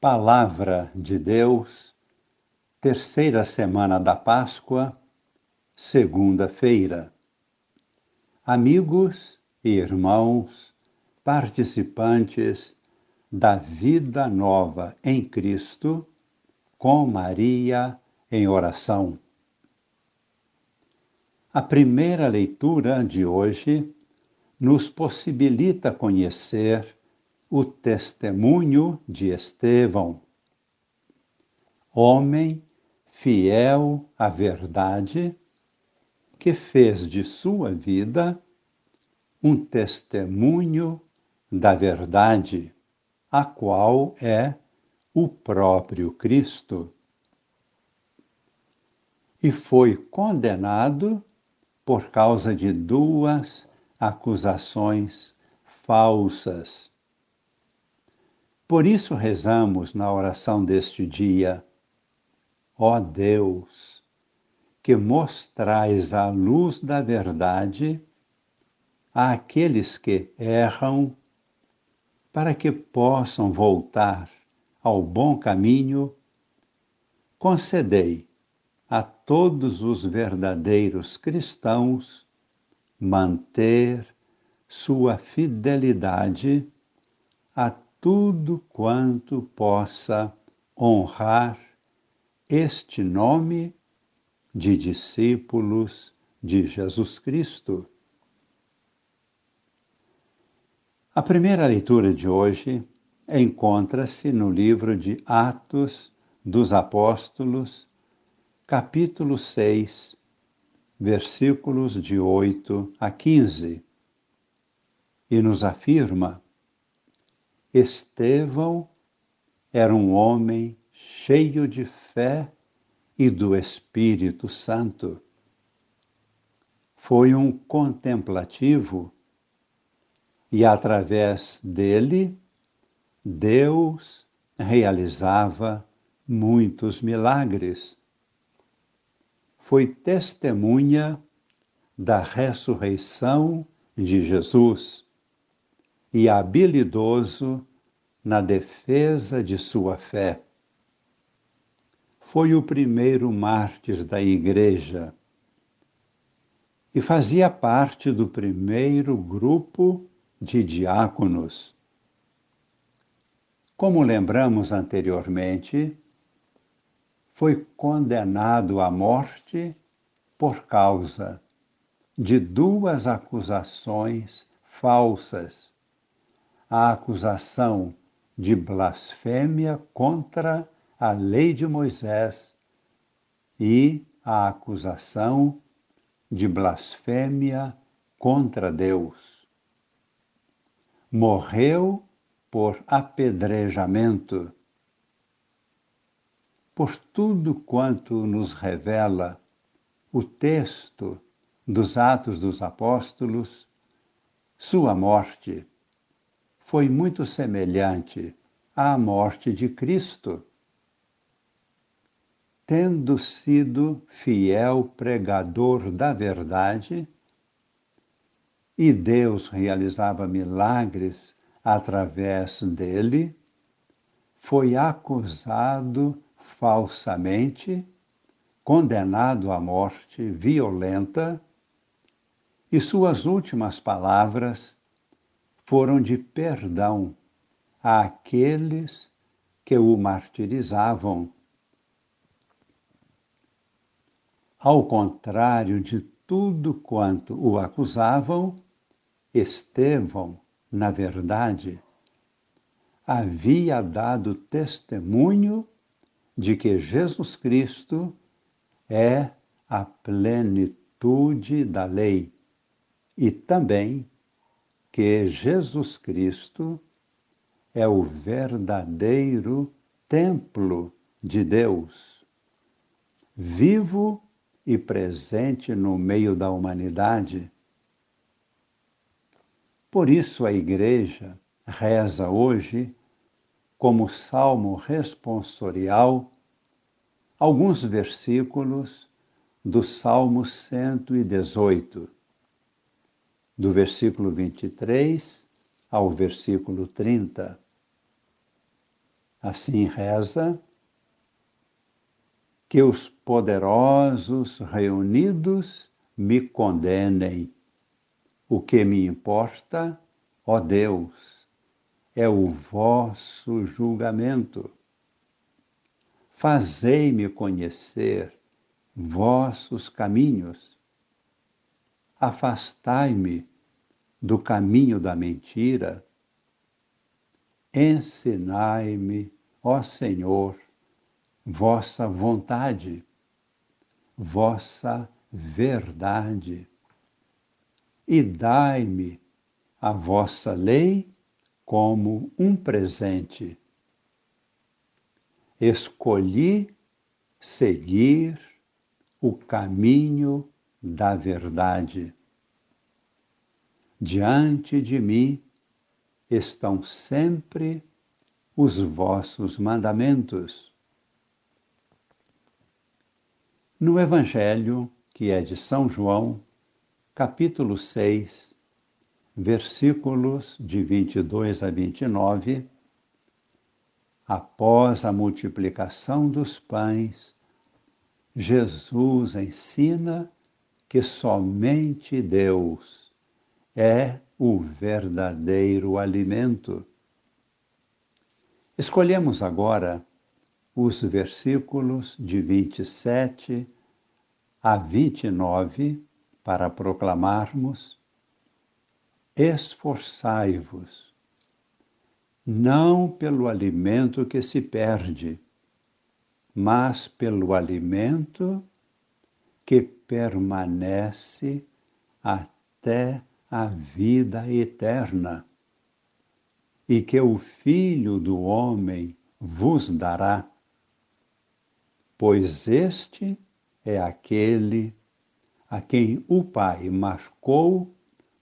Palavra de Deus, terceira semana da Páscoa, segunda-feira. Amigos e irmãos, participantes da vida nova em Cristo, com Maria em oração. A primeira leitura de hoje nos possibilita conhecer o testemunho de Estevão. Homem fiel à verdade, que fez de sua vida um testemunho da verdade, a qual é o próprio Cristo. E foi condenado por causa de duas acusações falsas por isso rezamos na oração deste dia, ó Deus, que mostrais a luz da verdade àqueles que erram, para que possam voltar ao bom caminho, concedei a todos os verdadeiros cristãos manter sua fidelidade a tudo quanto possa honrar este nome de discípulos de Jesus Cristo. A primeira leitura de hoje encontra-se no livro de Atos dos Apóstolos, capítulo 6, versículos de 8 a 15, e nos afirma Estevão era um homem cheio de fé e do Espírito Santo. Foi um contemplativo e, através dele, Deus realizava muitos milagres. Foi testemunha da ressurreição de Jesus e habilidoso na defesa de sua fé. Foi o primeiro mártir da Igreja e fazia parte do primeiro grupo de diáconos. Como lembramos anteriormente, foi condenado à morte por causa de duas acusações falsas a acusação de blasfêmia contra a lei de Moisés e a acusação de blasfêmia contra Deus. Morreu por apedrejamento. Por tudo quanto nos revela o texto dos Atos dos Apóstolos, sua morte foi muito semelhante à morte de Cristo. Tendo sido fiel pregador da verdade, e Deus realizava milagres através dele, foi acusado falsamente, condenado à morte violenta, e suas últimas palavras foram de perdão àqueles que o martirizavam. Ao contrário de tudo quanto o acusavam, Estevão, na verdade, havia dado testemunho de que Jesus Cristo é a plenitude da lei e também que Jesus Cristo é o verdadeiro templo de Deus, vivo e presente no meio da humanidade. Por isso a Igreja reza hoje, como salmo responsorial, alguns versículos do Salmo 118 do versículo 23 ao versículo 30. Assim reza, que os poderosos reunidos me condenem. O que me importa, ó Deus, é o vosso julgamento. Fazei-me conhecer vossos caminhos. Afastai-me do caminho da mentira. Ensinai-me, ó Senhor, vossa vontade, vossa verdade, e dai-me a vossa lei como um presente. Escolhi seguir o caminho da verdade. Diante de mim estão sempre os vossos mandamentos. No Evangelho, que é de São João, capítulo 6, versículos de 22 a 29, após a multiplicação dos pães, Jesus ensina que somente Deus é o verdadeiro alimento. Escolhemos agora os versículos de 27 a 29 para proclamarmos: Esforçai-vos, não pelo alimento que se perde, mas pelo alimento que permanece até a vida eterna, e que o Filho do Homem vos dará, pois este é aquele a quem o Pai marcou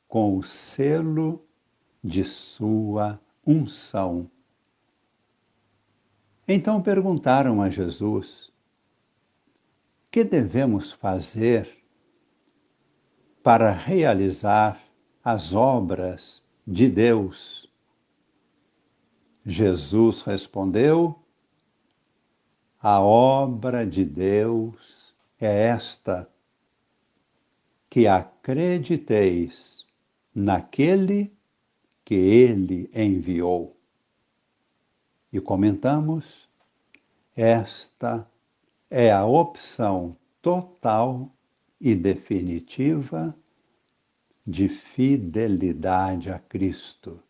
com o selo de sua unção. Então perguntaram a Jesus: Que devemos fazer para realizar as obras de Deus? Jesus respondeu: A obra de Deus é esta, que acrediteis naquele que ele enviou e comentamos, esta é a opção total e definitiva de fidelidade a Cristo.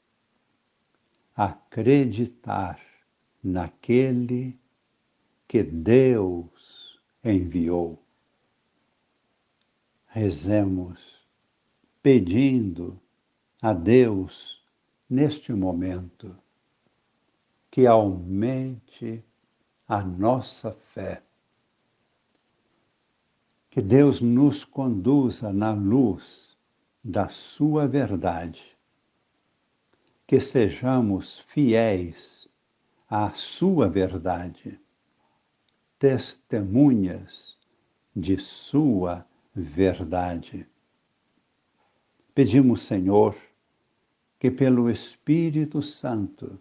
Acreditar naquele que Deus enviou. Rezemos pedindo a Deus neste momento que aumente a nossa fé. Que Deus nos conduza na luz da Sua verdade. Que sejamos fiéis à Sua verdade, testemunhas de Sua verdade. Pedimos, Senhor, que pelo Espírito Santo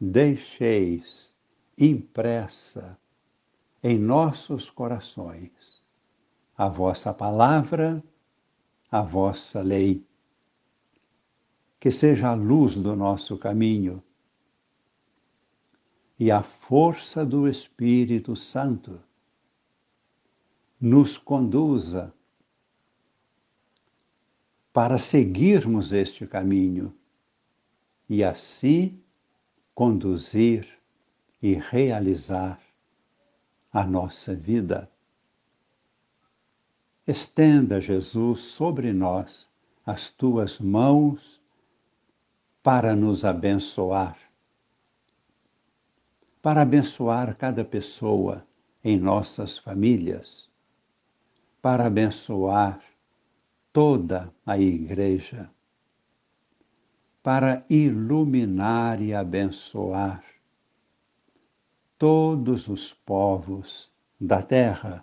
deixeis impressa em nossos corações a vossa palavra, a vossa lei. Que seja a luz do nosso caminho e a força do Espírito Santo nos conduza para seguirmos este caminho e assim conduzir e realizar a nossa vida. Estenda, Jesus, sobre nós as tuas mãos para nos abençoar, para abençoar cada pessoa em nossas famílias, para abençoar toda a Igreja para iluminar e abençoar todos os povos da terra,